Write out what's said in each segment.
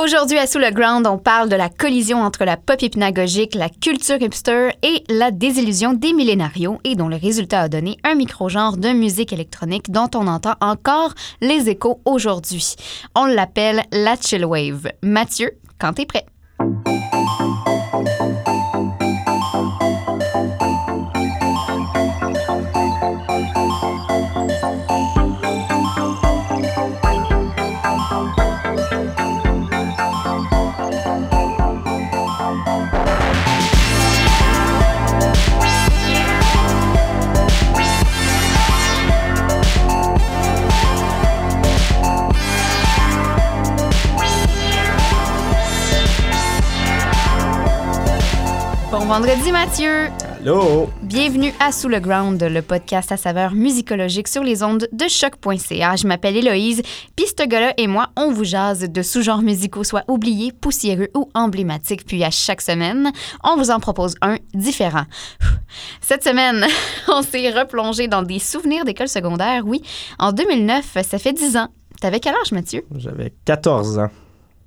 Aujourd'hui à Sous le Ground, on parle de la collision entre la pop hypnagogique, la culture hipster et la désillusion des millénarios et dont le résultat a donné un micro-genre de musique électronique dont on entend encore les échos aujourd'hui. On l'appelle la chill wave. Mathieu, quand t'es prêt. Vendredi Mathieu. Allô? Bienvenue à Sous le Ground, le podcast à saveur musicologique sur les ondes de choc.ca. Je m'appelle Héloïse, puis ce gars-là et moi, on vous jase de sous-genres musicaux, soit oubliés, poussiéreux ou emblématiques. Puis à chaque semaine, on vous en propose un différent. Cette semaine, on s'est replongé dans des souvenirs d'école secondaire. Oui, en 2009, ça fait 10 ans. T'avais quel âge, Mathieu? J'avais 14 ans.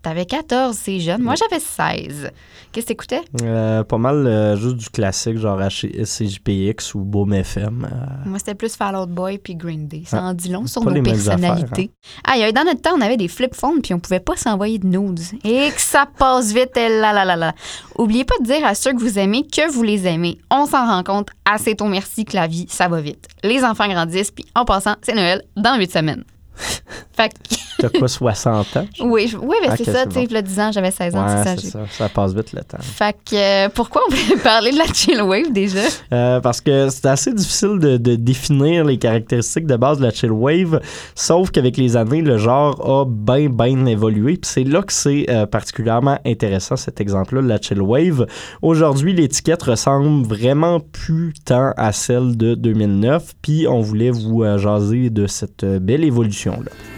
T'avais 14, c'est jeune. Moi, j'avais 16. Qu'est-ce que t'écoutais? Euh, pas mal euh, juste du classique, genre CJPX ou Boom FM. euh. Moi, c'était plus Fall Out Boy puis Green Day. Ça Ah, en dit long sur nos personnalités. Ah, y avait- dans notre temps, on avait des flip phones puis on pouvait pas s'envoyer de nudes. Et que ça passe vite, et là, là, là, là. Oubliez pas de dire à ceux que vous aimez que vous les aimez. On s'en rend compte assez ton merci que la vie, ça va vite. Les enfants grandissent puis en passant, c'est Noël dans 8 semaines. fait que, T'as quoi, 60 ans? oui, je- oui, ben Ok, c'est ça, tu sais, bon. le 10 ans, j'avais 16 ans, Ouais, c'est ça. passe vite le temps. Fait que, euh, pourquoi on voulait parler de la chill wave déjà? Euh, parce que c'est assez difficile de, de définir les caractéristiques de base de la chill wave, sauf qu'avec les années, le genre a bien, bien évolué. Puis c'est là que c'est euh, particulièrement intéressant, cet exemple-là de la chill wave. Aujourd'hui, l'étiquette ressemble vraiment plus tant à celle de 2009, puis on voulait vous jaser de cette belle évolution-là.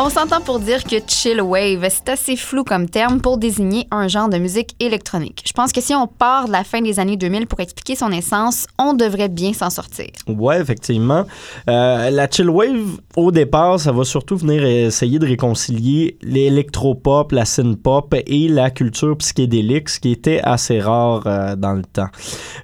On s'entend pour dire que chill wave, c'est assez flou comme terme pour désigner un genre de musique électronique. Je pense que si on part de la fin des années 2000 pour expliquer son essence, on devrait bien s'en sortir. Ouais, effectivement. Euh, la chill wave, au départ, ça va surtout venir essayer de réconcilier l'électropop, la synth-pop et la culture psychédélique, ce qui était assez rare euh, dans le temps.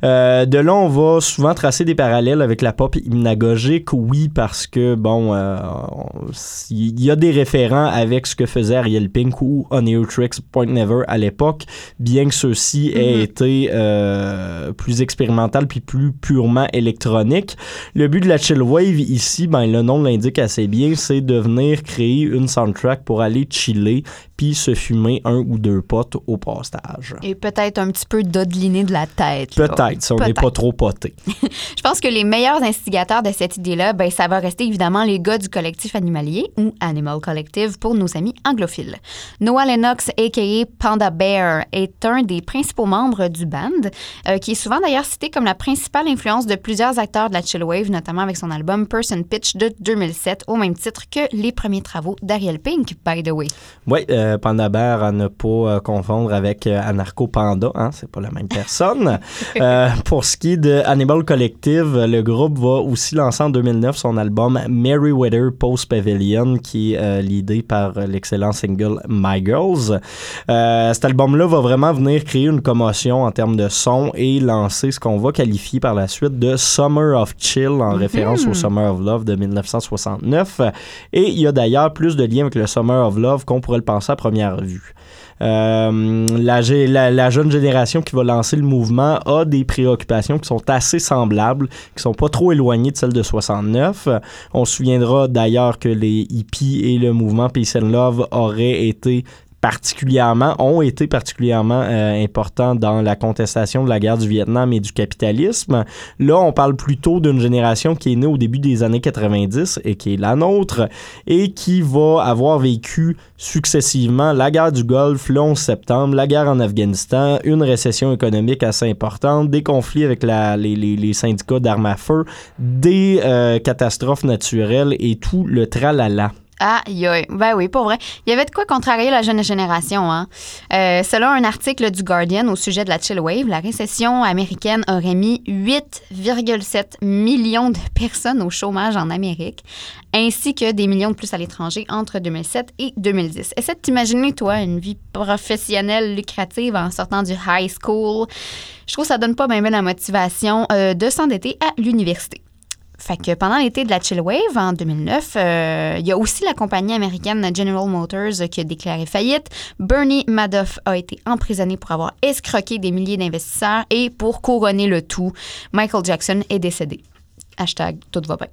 Euh, de là, on va souvent tracer des parallèles avec la pop hypnagogique, oui, parce que, bon, on- il y a des référents avec ce que faisait Ariel Pink ou On Tricks Point Never à l'époque, bien que ceux-ci aient Mhm. été euh, plus expérimental puis plus purement électronique. Le but de la chill wave ici, ben, le nom l'indique assez bien, c'est de venir créer une soundtrack pour aller chiller puis se fumer un ou deux potes au passage. Et peut-être un petit peu d'odeliner de la tête. Peut-être, si on n'est pas trop poté. Je pense que les meilleurs instigateurs de cette idée-là, ben, ça va rester évidemment les gars du collectif animalier ou Animal Collective pour nos amis anglophiles. Noah Lennox, a.k.a. Panda Bear, est un des principaux membres du band, euh, qui est souvent d'ailleurs cité comme la principale influence de plusieurs acteurs de la chill wave, notamment avec son album Person Pitch de 2007, au même titre que les premiers travaux d'Ariel Pink, by the way. Oui, euh, Panda Bear à ne pas euh, confondre avec euh, Anarcho Panda, hein, c'est pas la même personne. Euh, pour ce qui est de Animal Collective, le groupe va aussi lancer en 2009 son album Merryweather Post Pavilion, qui est euh, l'idée par euh, l'excellent single My Girls. Euh, cet album-là va vraiment venir créer une commotion en termes de son et lancer ce qu'on va qualifier par la suite de Summer of Chill en Mhm. référence au Summer of Love de 1969. Et il y a d'ailleurs plus de liens avec le Summer of Love qu'on pourrait le penser première vue. Euh, la, jeune génération qui va lancer le mouvement a des préoccupations qui sont assez semblables, qui sont pas trop éloignées de celles de 69. Euh, On se souviendra d'ailleurs que les hippies et le mouvement Peace and Love auraient été particulièrement, ont été particulièrement euh, importants dans la contestation de la guerre du Vietnam et du capitalisme. Là, on parle plutôt d'une génération qui est née au début des années 90 et qui est la nôtre et qui va avoir vécu successivement la guerre du Golfe, le 11 septembre, la guerre en Afghanistan, une récession économique assez importante, des conflits avec les syndicats d'armes à feu, des euh, catastrophes naturelles et tout le tralala. Ah, ben oui, pour vrai. Il y avait de quoi contrarier la jeune génération. Hein? Euh, selon un article du Guardian au sujet de la chill wave, la récession américaine aurait mis 8,7 millions de personnes au chômage en Amérique, ainsi que des millions de plus à l'étranger entre 2007 et 2010. Essaie de t'imaginer, toi, une vie professionnelle lucrative en sortant du high school. Je trouve que ça donne pas bien, la motivation euh, de s'endetter à l'université. Que pendant l'été de la Chill Wave en 2009, euh, il y a aussi la compagnie américaine General Motors qui a déclaré faillite. Bernie Madoff a été emprisonné pour avoir escroqué des milliers d'investisseurs et pour couronner le tout, Michael Jackson est décédé. Hashtag tout va bien.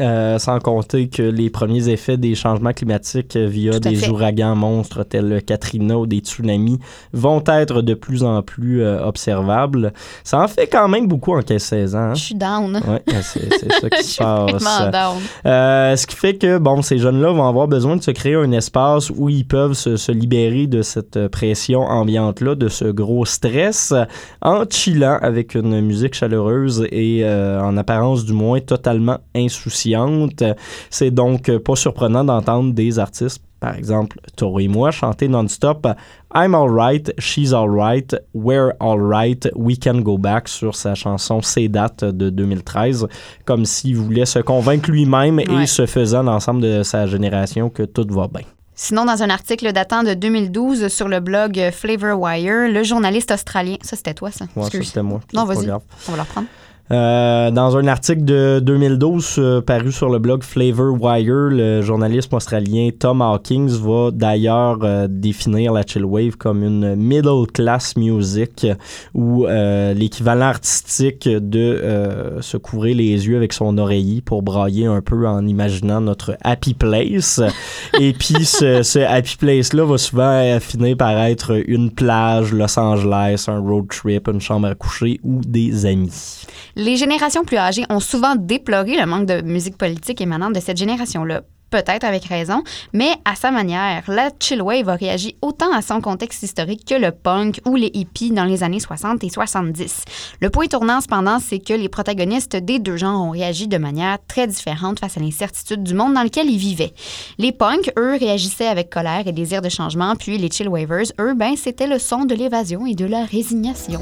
Euh, sans compter que les premiers effets des changements climatiques via des ouragans monstres tels Katrina ou des tsunamis vont être de plus en plus euh, observables. Ça en fait quand même beaucoup en 15-16 ans. Hein? Je suis down. Oui, c'est ça qui se passe. Down. Euh, ce qui fait que bon, ces jeunes-là vont avoir besoin de se créer un espace où ils peuvent se, se libérer de cette pression ambiante-là, de ce gros stress, en chillant avec une musique chaleureuse et en apparence du moins totalement insouciante c'est donc pas surprenant d'entendre des artistes par exemple, Toro et moi, chanter non-stop I'm alright, she's alright, we're alright, we can go back sur sa chanson C'est date de 2013, comme s'il voulait se convaincre lui-même et se faisant l'ensemble de sa génération que tout va bien. Sinon, dans un article datant de 2012 sur le blog Flavor Wire, le journaliste australien, ça c'était toi ça? Ça c'était moi. Non, vas-y, on va le reprendre. Euh, dans un article de 2012 euh, paru sur le blog Flavor Wire, le journaliste australien Tom Hawkins va d'ailleurs euh, définir la chill wave comme une middle class music ou l'équivalent artistique de se couvrir les yeux avec son oreiller pour brailler un peu en imaginant notre happy place. Et puis ce, ce happy place là va souvent finir par être une plage, Los Angeles, un road trip, une chambre à coucher ou des amis. Les générations plus âgées ont souvent déploré le manque de musique politique émanant de cette génération-là peut-être avec raison, mais à sa manière, la chill wave a réagi autant à son contexte historique que le punk ou les hippies dans les années 60 et 70. Le point tournant, cependant, c'est que les protagonistes des deux genres ont réagi de manière très différente face à l'incertitude du monde dans lequel ils vivaient. Les punks, eux, réagissaient avec colère et désir de changement, puis les chill wavers, eux, ben, c'était le son de l'évasion et de la résignation.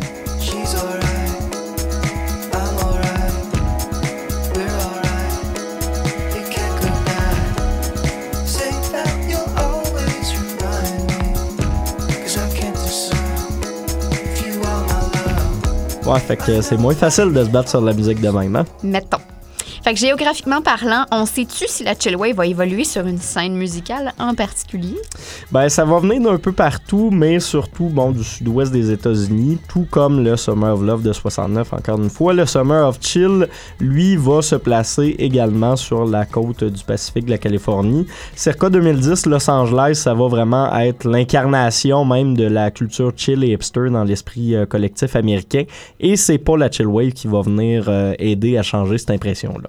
Ouais, fait que c'est moins facile de se battre sur la musique de même, hein? Mettons. Fait que géographiquement parlant, on sait-tu si la chillwave va évoluer sur une scène musicale en particulier? Ben, ça va venir d'un peu partout, mais surtout, bon, du sud-ouest des États-Unis, tout comme le Summer of Love de 69, encore une fois. Le Summer of Chill, lui, va se placer également sur la côte du Pacifique de la Californie. Circa 2010, Los Angeles, ça va vraiment être l'incarnation même de la culture chill et hipster dans l'esprit euh, collectif américain. Et c'est pas la chill wave qui va venir euh, aider à changer cette impression-là.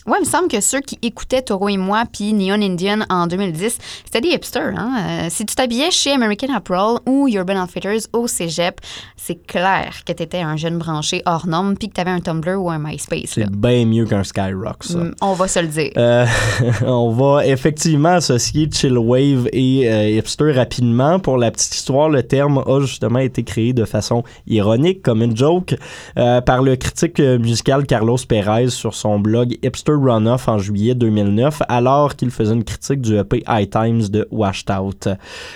Ouais, il me semble que ceux qui écoutaient Toro et moi puis Neon Indian en 2010, c'était des hipsters. Hein? Euh, si tu t'habillais chez American Apparel ou Urban Outfitters au cégep, c'est clair que tu étais un jeune branché hors norme puis que tu avais un Tumblr ou un MySpace. C'est bien mieux qu'un Skyrock, ça. Mm, on va se le dire. Euh, on va effectivement associer chill wave et euh, hipster rapidement. Pour la petite histoire, le terme a justement été créé de façon ironique, comme une joke, par le critique musical Carlos Perez sur son blog Hipster Runoff en juillet 2009, alors qu'il faisait une critique du EP High Times de Washed Out.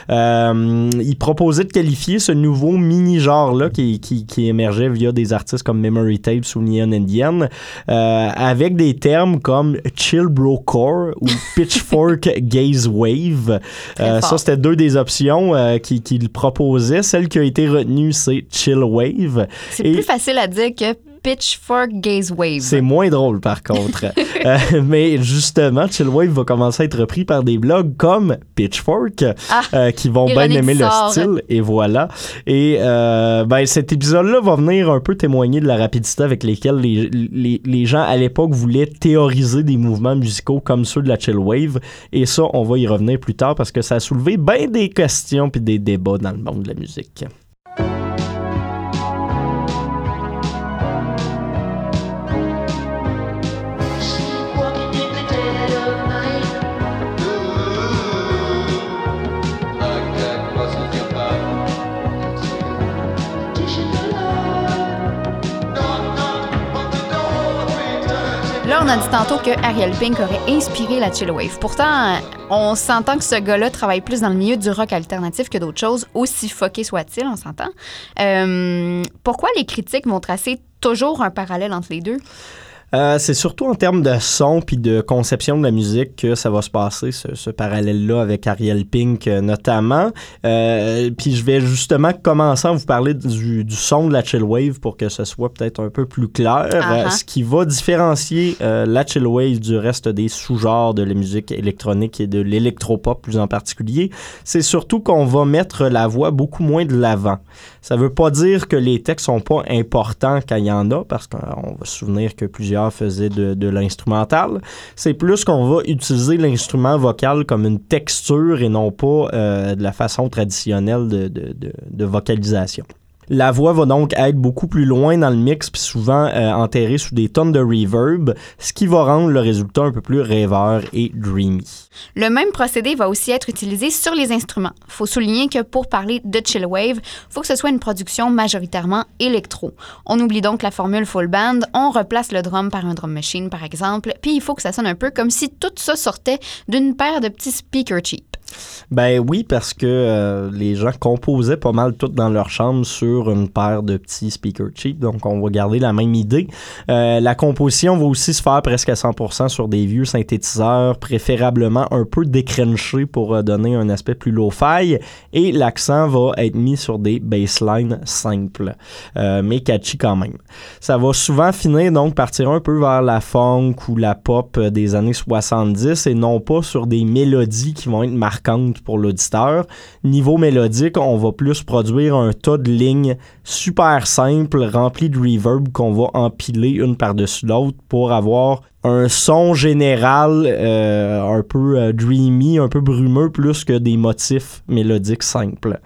Euh, il proposait de qualifier ce nouveau mini-genre-là qui, qui, qui, émergeait via des artistes comme Memory Tapes ou Neon Indian, euh, avec des termes comme Chill Bro Core ou Pitchfork Gaze Wave. Euh, ça, c'était deux des options qu'il qui proposait. Celle qui a été retenue, c'est Chill Wave. C'est plus facile à dire que Pitchfork Gaze Wave. C'est moins drôle par contre. Euh, mais justement, Chillwave va commencer à être repris par des blogs comme Pitchfork ah, euh, qui vont bien aimer le style. Et voilà. Et euh, ben, cet épisode-là va venir un peu témoigner de la rapidité avec lesquelles les, les, les gens à l'époque voulaient théoriser des mouvements musicaux comme ceux de la Chillwave. Et ça, on va y revenir plus tard parce que ça a soulevé bien des questions puis des débats dans le monde de la musique. On a dit tantôt que Ariel Pink aurait inspiré la chill wave. Pourtant, on s'entend que ce gars-là travaille plus dans le milieu du rock alternatif que d'autres choses, aussi fucké soit-il, on s'entend. Euh, pourquoi les critiques vont tracer toujours un parallèle entre les deux? Euh, c'est surtout en termes de son puis de conception de la musique que ça va se passer, ce, parallèle-là avec Ariel Pink euh, notamment. Euh, puis je vais justement commencer à vous parler du, son de la chill wave pour que ce soit peut-être un peu plus clair. Ce qui va différencier la chill wave du reste des sous-genres de la musique électronique et de l'électropop plus en particulier, c'est surtout qu'on va mettre la voix beaucoup moins de l'avant. Ça veut pas dire que les textes sont pas importants quand il y en a, parce qu'on va se souvenir que plusieurs faisaient de, l'instrumental. C'est plus qu'on va utiliser l'instrument vocal comme une texture et non pas euh, de la façon traditionnelle de vocalisation. La voix va donc être beaucoup plus loin dans le mix, puis souvent euh, enterrée sous des tonnes de reverb, ce qui va rendre le résultat un peu plus rêveur et dreamy. Le même procédé va aussi être utilisé sur les instruments. Faut souligner que pour parler de chill wave, faut que ce soit une production majoritairement électro. On oublie donc la formule full band, on replace le drum par un drum machine par exemple, puis il faut que ça sonne un peu comme si tout ça sortait d'une paire de petits speakers cheap. Ben oui, parce que euh, les gens composaient pas mal tout dans leur chambre sur une paire de petits speakers cheap, donc on va garder la même idée. Euh, la composition va aussi se faire presque à 100% sur des vieux synthétiseurs, préférablement un peu décrenchés pour euh, donner un aspect plus low-fi, et l'accent va être mis sur des basslines simples, mais catchy quand même. Ça va souvent finir donc par tirer un peu vers la funk ou la pop des années 70 et non pas sur des mélodies qui vont être marquées pour l'auditeur. Niveau mélodique, on va plus produire un tas de lignes super simples remplies de reverb qu'on va empiler une par-dessus l'autre pour avoir un son général euh, un peu euh, dreamy, un peu brumeux, plus que des motifs mélodiques simples.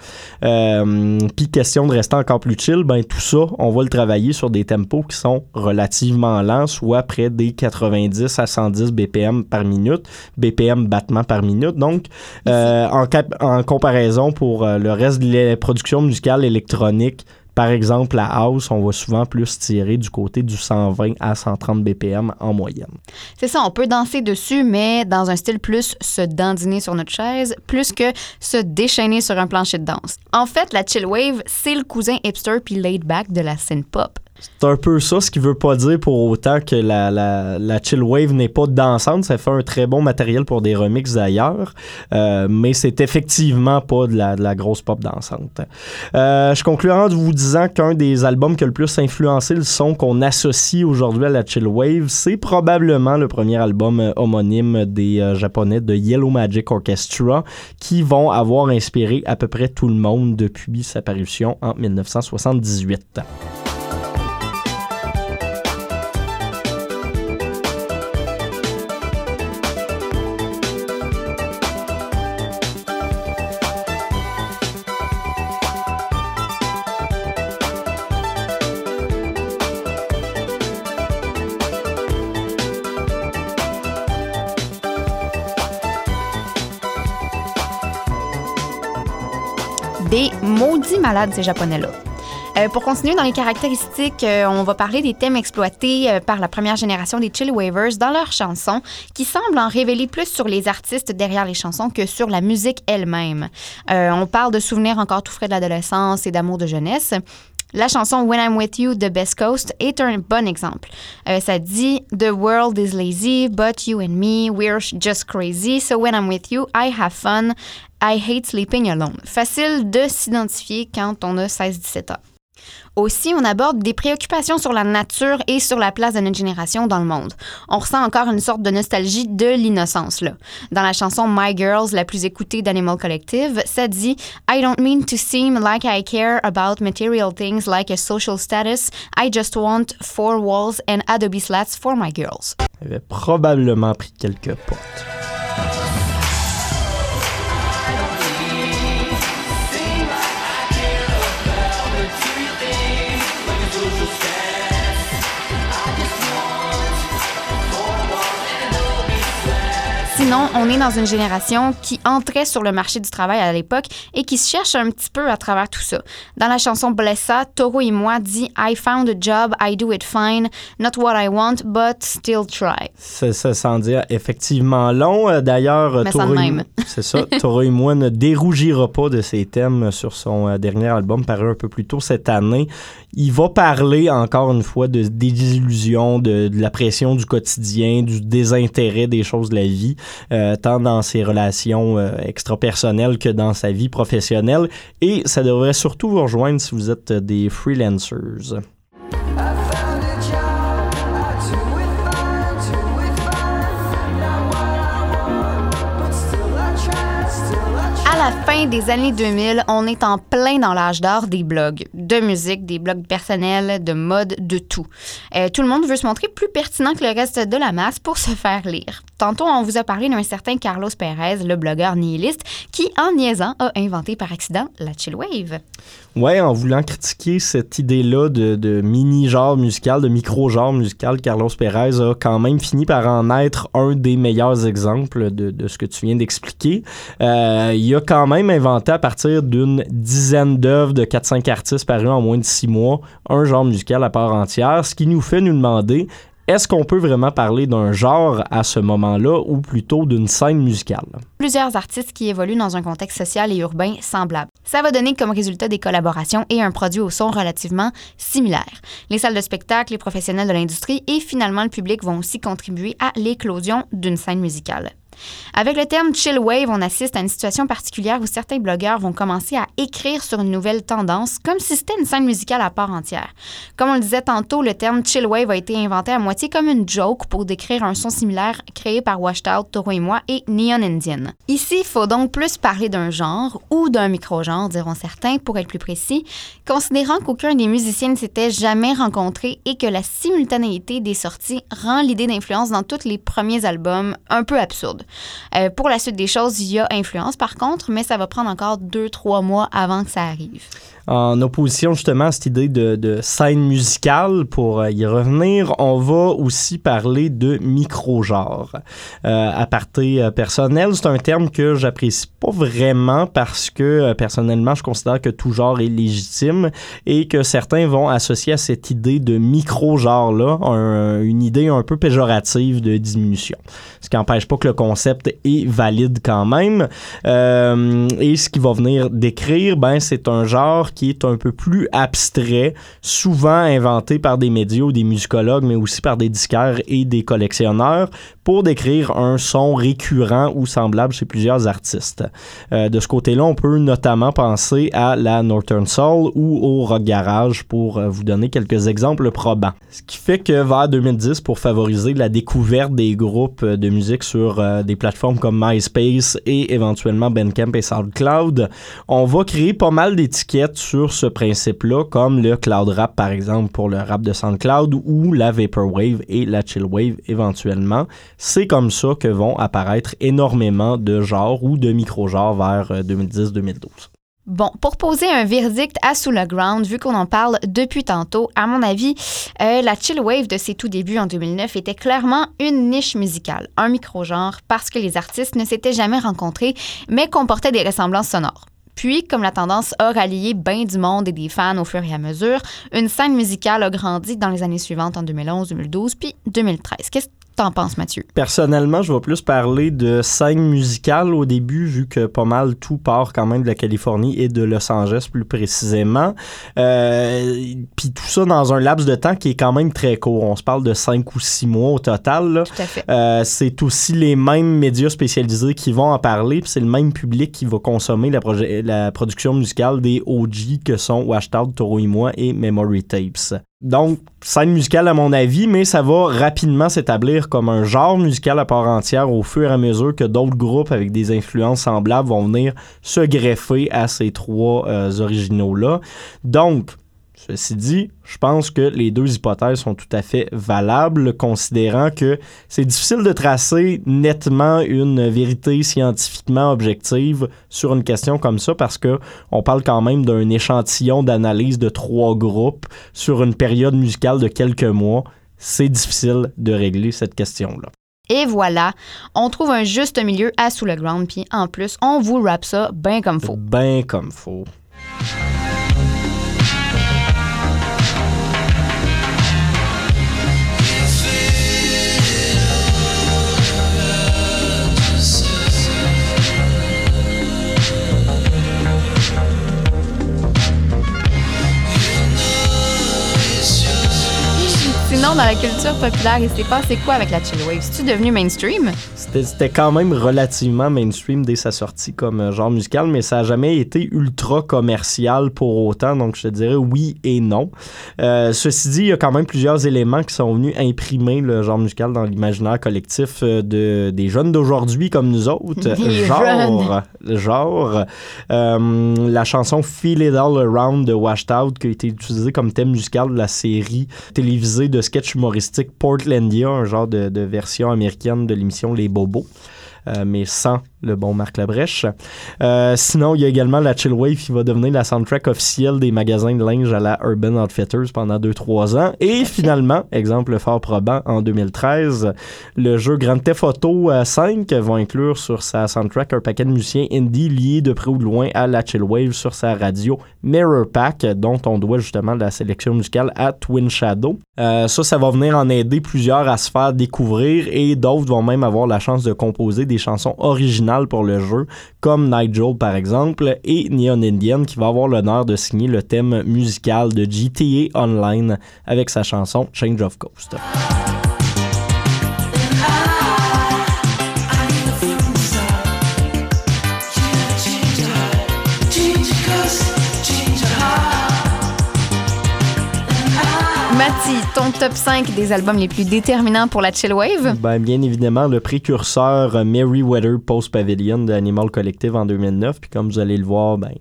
Euh, Puis question de rester encore plus chill, ben tout ça, on va le travailler sur des tempos qui sont relativement lents, soit près des 90 à 110 BPM par minute, BPM battement par minute. Donc, euh, en, en comparaison pour le reste de la production musicale électronique, par exemple, la house, on va souvent plus tirer du côté du 120 à 130 BPM en moyenne. C'est ça, on peut danser dessus, mais dans un style plus se dandiner sur notre chaise, plus que se déchaîner sur un plancher de danse. En fait, la chill wave, c'est le cousin hipster puis laid back de la synth pop. C'est un peu ça, ce qui veut pas dire pour autant que la, la, la chill wave n'est pas dansante. Ça fait un très bon matériel pour des remixes d'ailleurs, euh, mais c'est effectivement pas de la, de la, grosse pop dansante. Euh, je conclurai en vous disant qu'un des albums qui a le plus influencé le son qu'on associe aujourd'hui à la chill wave, c'est probablement le premier album euh, homonyme des Japonais de Yellow Magic Orchestra, qui vont avoir inspiré à peu près tout le monde depuis sa parution en 1978. Malades, ces Japonais-là. Euh, pour continuer dans les caractéristiques, euh, on va parler des thèmes exploités euh, par la première génération des Chill Wavers dans leurs chansons, qui semblent en révéler plus sur les artistes derrière les chansons que sur la musique elle-même. on parle de souvenirs encore tout frais de l'adolescence et d'amour de jeunesse. La chanson When I'm With You de Best Coast est un bon exemple. ça dit The world is lazy, but you and me, we're just crazy. So when I'm with you, I have fun. I hate sleeping alone. Facile de s'identifier quand on a 16-17 ans. Aussi, on aborde des préoccupations sur la nature et sur la place de notre génération dans le monde. On ressent encore une sorte de nostalgie de l'innocence là. Dans la chanson My Girls, la plus écoutée d'Animal Collective, ça dit I don't mean to seem like I care about material things like a social status. I just want four walls and Adobe slats for my girls. Il avait probablement pris quelques potes. Non, on est dans une génération qui entrait sur le marché du travail à l'époque et qui se cherche un petit peu à travers tout ça. Dans la chanson Blessa, Toro et moi dit I found a job, I do it fine, not what I want, but still try. Ça, ça sans dire effectivement long. Euh, D'ailleurs, Toro c'est ça. Toro et moi ne dérougira pas de ses thèmes sur son euh, dernier album paru un peu plus tôt cette année. Il va parler encore une fois de des désillusions, de, de la pression du quotidien, du désintérêt des choses de la vie, euh, tant dans ses relations euh, extrapersonnelles que dans sa vie professionnelle. Et ça devrait surtout vous rejoindre si vous êtes des freelancers. Des années 2000, on est en plein dans l'âge d'or des blogs, de musique, des blogs personnels, de mode, de tout. Euh, tout le monde veut se montrer plus pertinent que le reste de la masse pour se faire lire. Tantôt, on vous a parlé d'un certain Carlos Perez, le blogueur nihiliste, qui, en niaisant, a inventé par accident la chill wave. Ouais, en voulant critiquer cette idée-là de, de mini-genre musical, de micro-genre musical, Carlos Pérez a quand même fini par en être un des meilleurs exemples de, de ce que tu viens d'expliquer. Euh, il a quand même inventé à partir d'une dizaine d'œuvres de 4-5 artistes parus en moins de 6 mois, un genre musical à part entière, ce qui nous fait nous demander est-ce qu'on peut vraiment parler d'un genre à ce moment-là ou plutôt d'une scène musicale? Plusieurs artistes qui évoluent dans un contexte social et urbain semblable. Ça va donner comme résultat des collaborations et un produit au son relativement similaire. Les salles de spectacle, les professionnels de l'industrie et finalement le public vont aussi contribuer à l'éclosion d'une scène musicale. Avec le terme chill wave, on assiste à une situation particulière où certains blogueurs vont commencer à écrire sur une nouvelle tendance comme si c'était une scène musicale à part entière. Comme on le disait tantôt, le terme chill wave a été inventé à moitié comme une joke pour décrire un son similaire créé par Washed Out, Toro et moi et Neon Indian. Ici, il faut donc plus parler d'un genre ou d'un micro-genre, diront certains, pour être plus précis, considérant qu'aucun des musiciens ne s'était jamais rencontré et que la simultanéité des sorties rend l'idée d'influence dans tous les premiers albums un peu absurde. Euh, pour la suite des choses, il y a influence par contre, mais ça va prendre encore deux, trois mois avant que ça arrive. En opposition justement à cette idée de, scène musicale, pour euh, y revenir, on va aussi parler de micro-genre. Euh, à parté euh, personnel, c'est un terme que j'apprécie pas vraiment parce que euh, personnellement, je considère que tout genre est légitime et que certains vont associer à cette idée de micro-genre-là un- une idée un peu péjorative de diminution. Ce qui n'empêche pas que le concept est valide quand même. Et ce qui va venir décrire, ben, c'est un genre qui est un peu plus abstrait, souvent inventé par des médias ou des musicologues, mais aussi par des disquaires et des collectionneurs pour décrire un son récurrent ou semblable chez plusieurs artistes. Euh, de ce côté-là, on peut notamment penser à la Northern Soul ou au rock garage pour euh, vous donner quelques exemples probants. Ce qui fait que vers 2010, pour favoriser la découverte des groupes de musique sur euh, des plateformes comme MySpace et éventuellement Bandcamp et SoundCloud, on va créer pas mal d'étiquettes sur ce principe-là, comme le cloud rap par exemple pour le rap de SoundCloud ou la vaporwave et la chillwave éventuellement. C'est comme ça que vont apparaître énormément de genres ou de micro-genres vers euh, 2010-2012. Bon, pour poser un verdict à Sous le Ground, vu qu'on en parle depuis tantôt, à mon avis, euh, la chill wave de ses tout débuts en 2009 était clairement une niche musicale, un micro-genre, parce que les artistes ne s'étaient jamais rencontrés, mais comportaient des ressemblances sonores. Puis, comme la tendance a rallié bien du monde et des fans au fur et à mesure, une scène musicale a grandi dans les années suivantes en 2011, 2012 puis 2013. Qu'est-ce que t'en penses, Mathieu? Personnellement, je vais plus parler de scène musicale au début, vu que pas mal tout part quand même de la Californie et de Los Angeles plus précisément. Euh, Puis tout ça dans un laps de temps qui est quand même très court. On se parle de 5 ou 6 mois au total. là. Tout à fait. Euh, c'est aussi les mêmes médias spécialisés qui vont en parler, puis c'est le même public qui va consommer la, production musicale des OG que sont Washed Out, Toro et moi et Memory Tapes. Donc, scène musicale à mon avis, mais ça va rapidement s'établir comme un genre musical à part entière au fur et à mesure que d'autres groupes avec des influences semblables vont venir se greffer à ces trois euh, originaux-là. Donc, ceci dit, je pense que les deux hypothèses sont tout à fait valables, considérant que c'est difficile de tracer nettement une vérité scientifiquement objective sur une question comme ça, parce que on parle quand même d'un échantillon d'analyse de trois groupes sur une période musicale de quelques mois. C'est difficile de régler cette question-là. Et voilà, on trouve un juste milieu à Sous le Ground, puis en plus, on vous rappe ça bien comme faut. Ben comme faut. Sinon, dans la culture populaire, il s'est passé quoi avec la chill wave? C'est-tu devenu mainstream? C'était quand même relativement mainstream dès sa sortie comme euh, genre musical, mais ça a jamais été ultra commercial pour autant, donc je te dirais oui et non. Euh, ceci dit, il y a quand même plusieurs éléments qui sont venus imprimer le genre musical dans l'imaginaire collectif euh, de, des jeunes d'aujourd'hui comme nous autres. Des genre, genre euh, la chanson Feel It All Around de Washed Out qui a été utilisée comme thème musical de la série télévisée de sketch humoristique Portlandia, un genre de, version américaine de l'émission Les Bobos. Euh, mais sans le bon Marc Labrèche. Euh, sinon, il y a également la Chill Wave qui va devenir la soundtrack officielle des magasins de linge à la Urban Outfitters pendant 2-3 ans. Et finalement, exemple fort probant, en 2013, le jeu Grand Theft Auto euh, 5 va inclure sur sa soundtrack un paquet de musiciens indie liés de près ou de loin à la Chill Wave sur sa radio Mirror Pack, dont on doit justement la sélection musicale à Twin Shadow. Euh, ça, ça va venir en aider plusieurs à se faire découvrir et d'autres vont même avoir la chance de composer des chansons originales pour le jeu, comme Nigel par exemple, et Neon Indian qui va avoir l'honneur de signer le thème musical de GTA Online avec sa chanson Change of Coast. Ton top 5 des albums les plus déterminants pour la chill wave? Ben, bien évidemment, le précurseur euh, Merryweather Post Pavilion d'Animal Collective en 2009. Puis comme vous allez le voir, ben,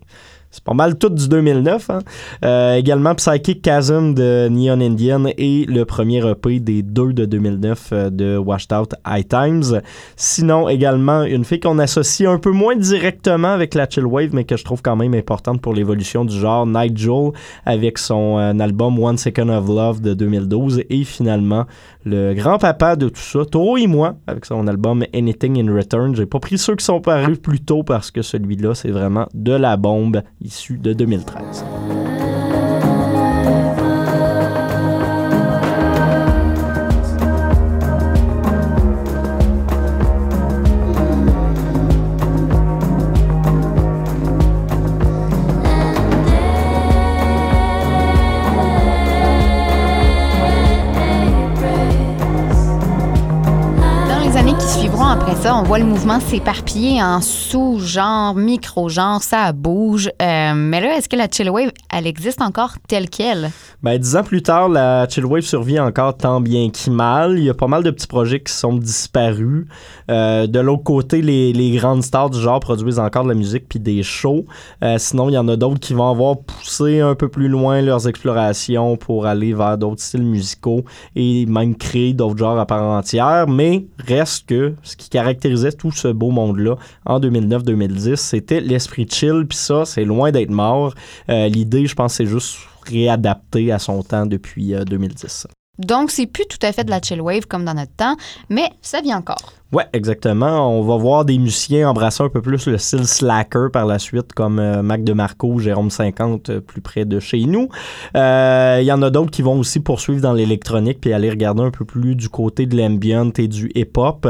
c'est pas mal tout du 2009. hein. Euh, également Psychic Chasm de Neon Indian et le premier EP des deux de 2009 euh, de Washed Out High Times. Sinon, également, une fille qu'on associe un peu moins directement avec la Chill Wave, mais que je trouve quand même importante pour l'évolution du genre, Nigel, avec son euh, album One Second of Love de 2012. Et finalement, le grand-papa de tout ça, Toro et moi, avec son album Anything in Return. J'ai pas pris ceux qui sont parus plus tôt parce que celui-là, c'est vraiment de la bombe issue de 2013. Voit le mouvement s'éparpiller en sous-genres, micro-genres, ça bouge. Euh, mais là, est-ce que la chill wave, elle existe encore telle qu'elle? Ben, dix ans plus tard, la Chillwave survit encore tant bien qu'il mal. Il y a pas mal de petits projets qui sont disparus. Euh, de l'autre côté, les, les grandes stars du genre produisent encore de la musique puis des shows. Euh, sinon, il y en a d'autres qui vont avoir poussé un peu plus loin leurs explorations pour aller vers d'autres styles musicaux et même créer d'autres genres à part entière. Mais reste que ce qui caractérisait tout ce beau monde-là en 2009-2010, c'était l'esprit chill. Puis ça, c'est loin d'être mort. Euh, L'idée, je pense, c'est juste réadapté à son temps depuis euh, 2010. Donc, c'est plus tout à fait de la chill wave comme dans notre temps, mais ça vient encore. Ouais, exactement. On va voir des musiciens embrasser un peu plus le style slacker par la suite, comme euh, Mac DeMarco, Jérôme 50, euh, plus près de chez nous. Euh, Il y en a d'autres qui vont aussi poursuivre dans l'électronique puis aller regarder un peu plus du côté de l'ambient et du hip-hop.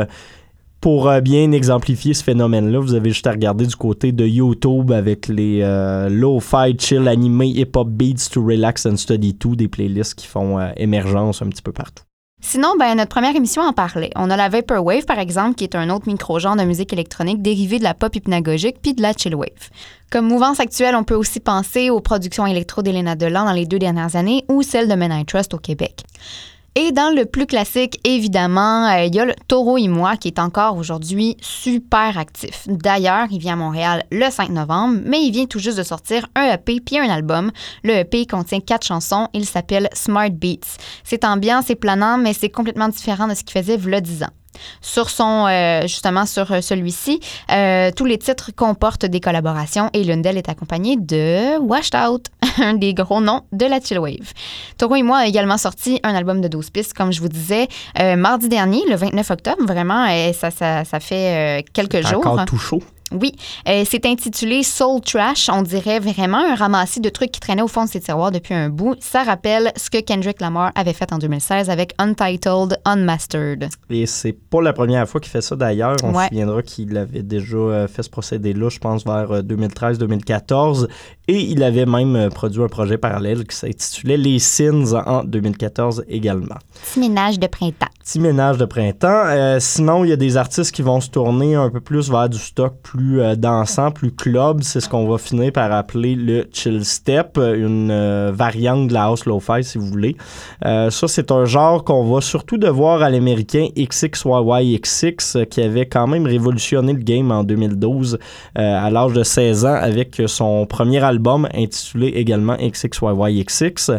Pour euh, bien exemplifier ce phénomène-là, vous avez juste à regarder du côté de YouTube avec les euh, low-fi chill animés hip-hop beats to relax and study to, des playlists qui font euh, émergence un petit peu partout. Sinon, ben, notre première émission en parlait. On a la Vaporwave, par exemple, qui est un autre micro-genre de musique électronique dérivé de la pop hypnagogique puis de la chillwave. Comme mouvance actuelle, on peut aussi penser aux productions électro d'Elena Delan dans les deux dernières années ou celles de Men Trust au Québec. Et dans le plus classique, évidemment, euh, il y a le Taureau et moi qui est encore aujourd'hui super actif. D'ailleurs, il vient à Montréal le 5 novembre, mais il vient tout juste de sortir un EP puis un album. Le EP contient quatre chansons. Il s'appelle Smart Beats. C'est ambiant, c'est planant, mais c'est complètement différent de ce qu'il faisait v'là 10 ans. Sur son, euh, justement, sur euh, celui-ci, euh, tous les titres comportent des collaborations et l'une d'elles est accompagnée de Washed Out, un des gros noms de la chill wave. Toro et moi a également sorti un album de 12 pistes, comme je vous disais, mardi dernier, le 29 octobre. Vraiment, euh, ça, ça, ça fait quelques jours. Encore tout chaud. Oui, euh, c'est intitulé Soul Trash. On dirait vraiment un ramassis de trucs qui traînaient au fond de ses tiroirs depuis un bout. Ça rappelle ce que Kendrick Lamar avait fait en 2016 avec Untitled Unmastered. Et c'est pas la première fois qu'il fait ça d'ailleurs. On Ouais. se souviendra qu'il avait déjà euh, fait ce procédé-là, je pense, vers euh, 2013-2014. Et il avait même euh, produit un projet parallèle qui s'intitulait Les Sins en 2014 également. Petit ménage de printemps. Petit ménage de printemps. Euh, sinon, il y a des artistes qui vont se tourner un peu plus vers du stock plus euh, dansant, plus club. C'est ce qu'on va finir par appeler le chill step, une euh, variante de la house lo-fi si vous voulez. Ça, c'est un genre qu'on va surtout devoir à l'américain XXYYXX qui avait quand même révolutionné le game en 2012 euh, à l'âge de 16 ans avec son premier album intitulé également XXYYXX.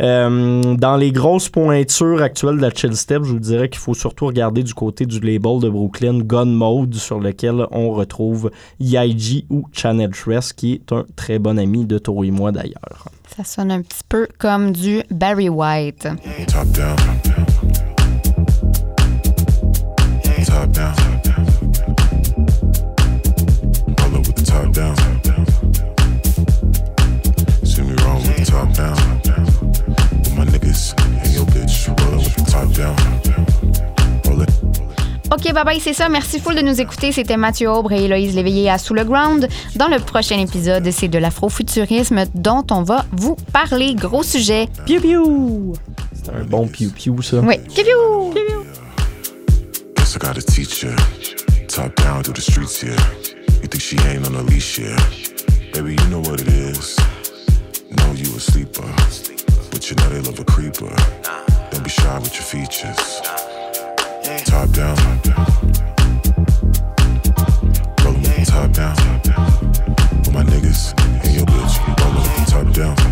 Euh, dans les grosses pointures actuelles de la chill step, je vous dirais qu'il faut surtout regarder du côté du label de Brooklyn Gun Mode sur lequel on retrouve YG ou Channel Tress qui est un très bon ami de Toro et moi d'ailleurs. Ça sonne un petit peu comme du Barry White. Top down. Top OK, bye bye, c'est ça. Merci full de nous écouter. C'était Mathieu Aubre et Héloïse Léveillé à Sous le Ground. Dans le prochain épisode, c'est de l'afrofuturisme dont on va vous parler. Gros sujet. Piu piu! C'est un bon piu piu ça. Oui. Piou, piou. Guess I gotta teach ya. Top down through the streets, yeah. You think she ain't on a leash, yeah. Baby, you know what it is. Know you a sleeper. But you know they love a creeper. Don't be shy with your features. Top down. With top down. With my niggas and your bitch. Rollin' top down.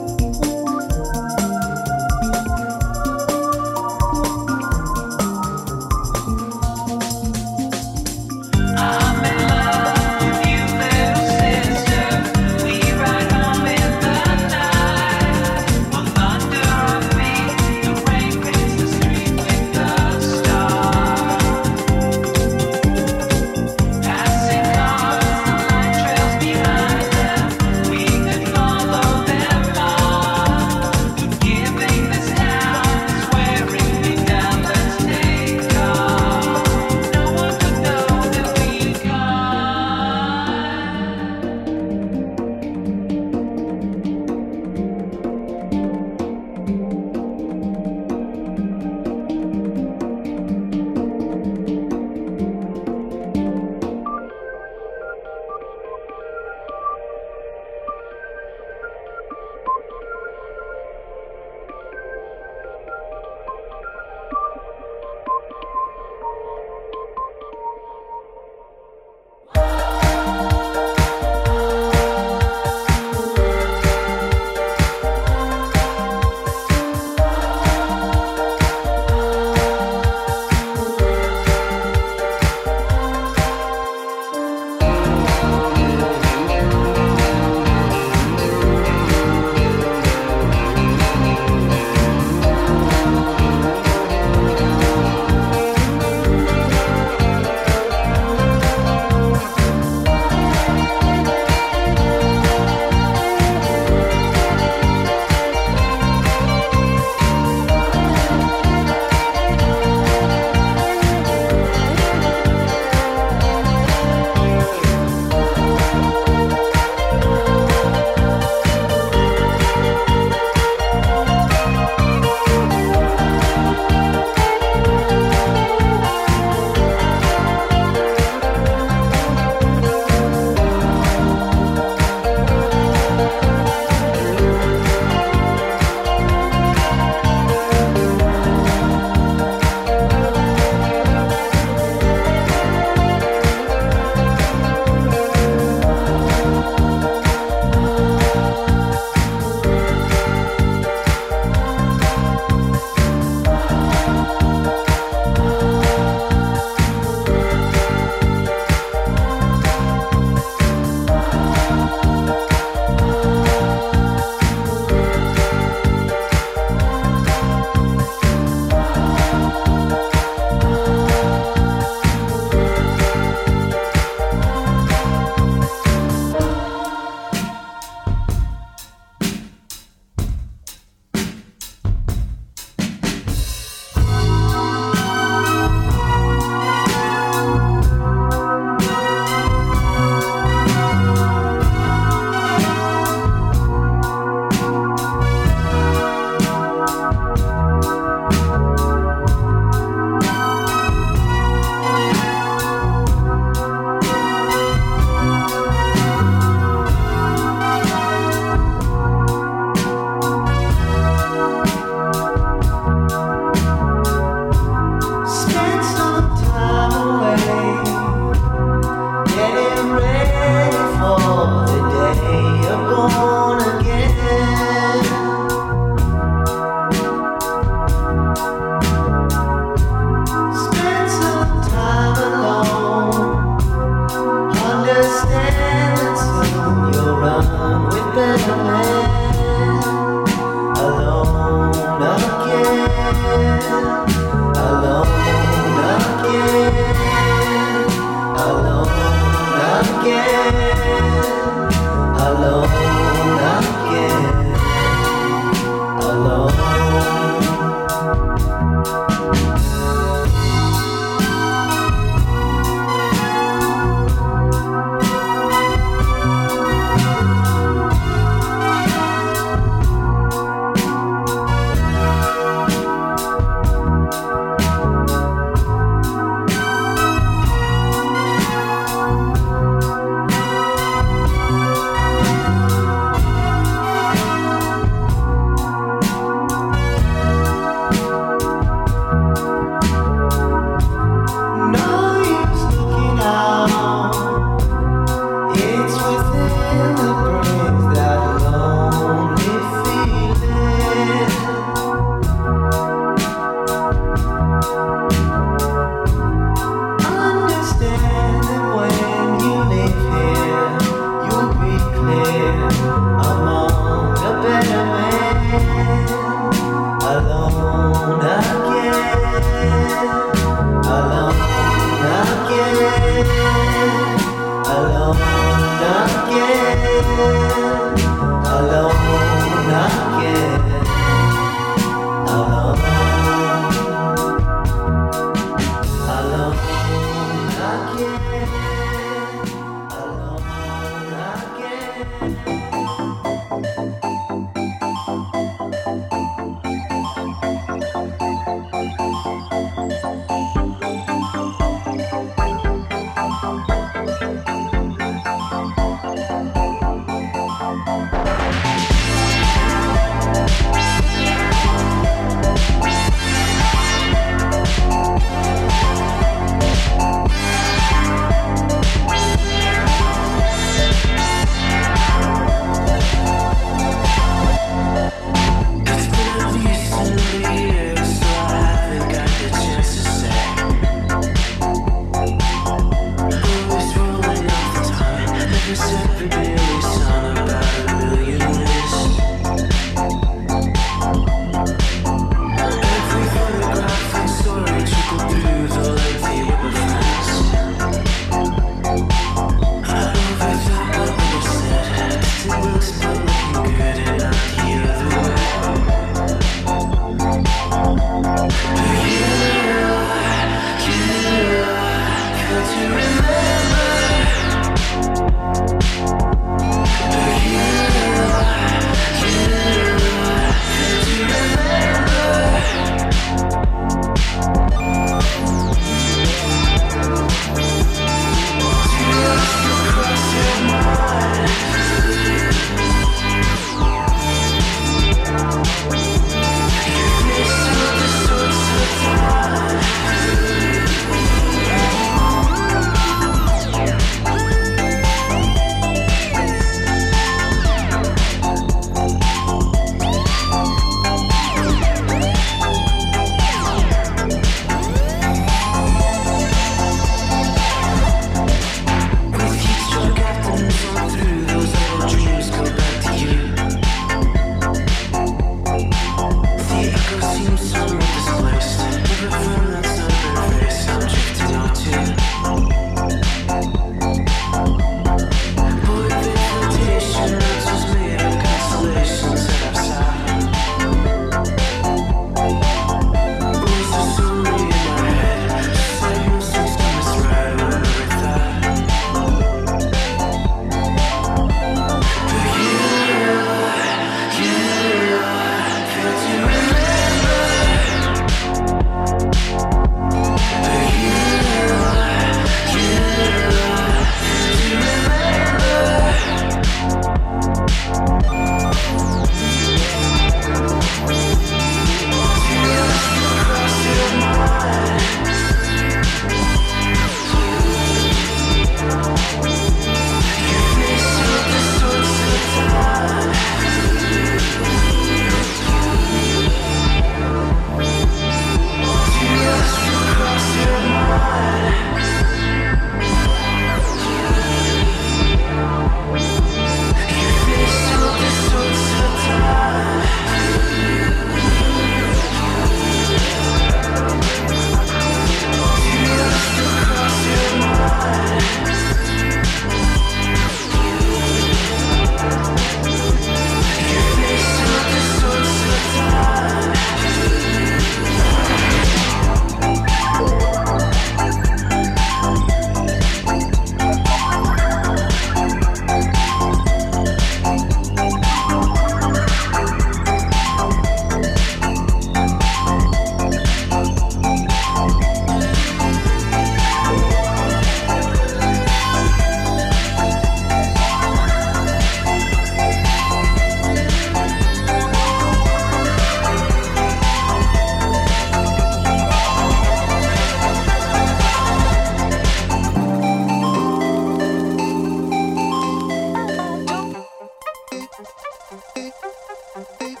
thank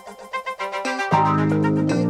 you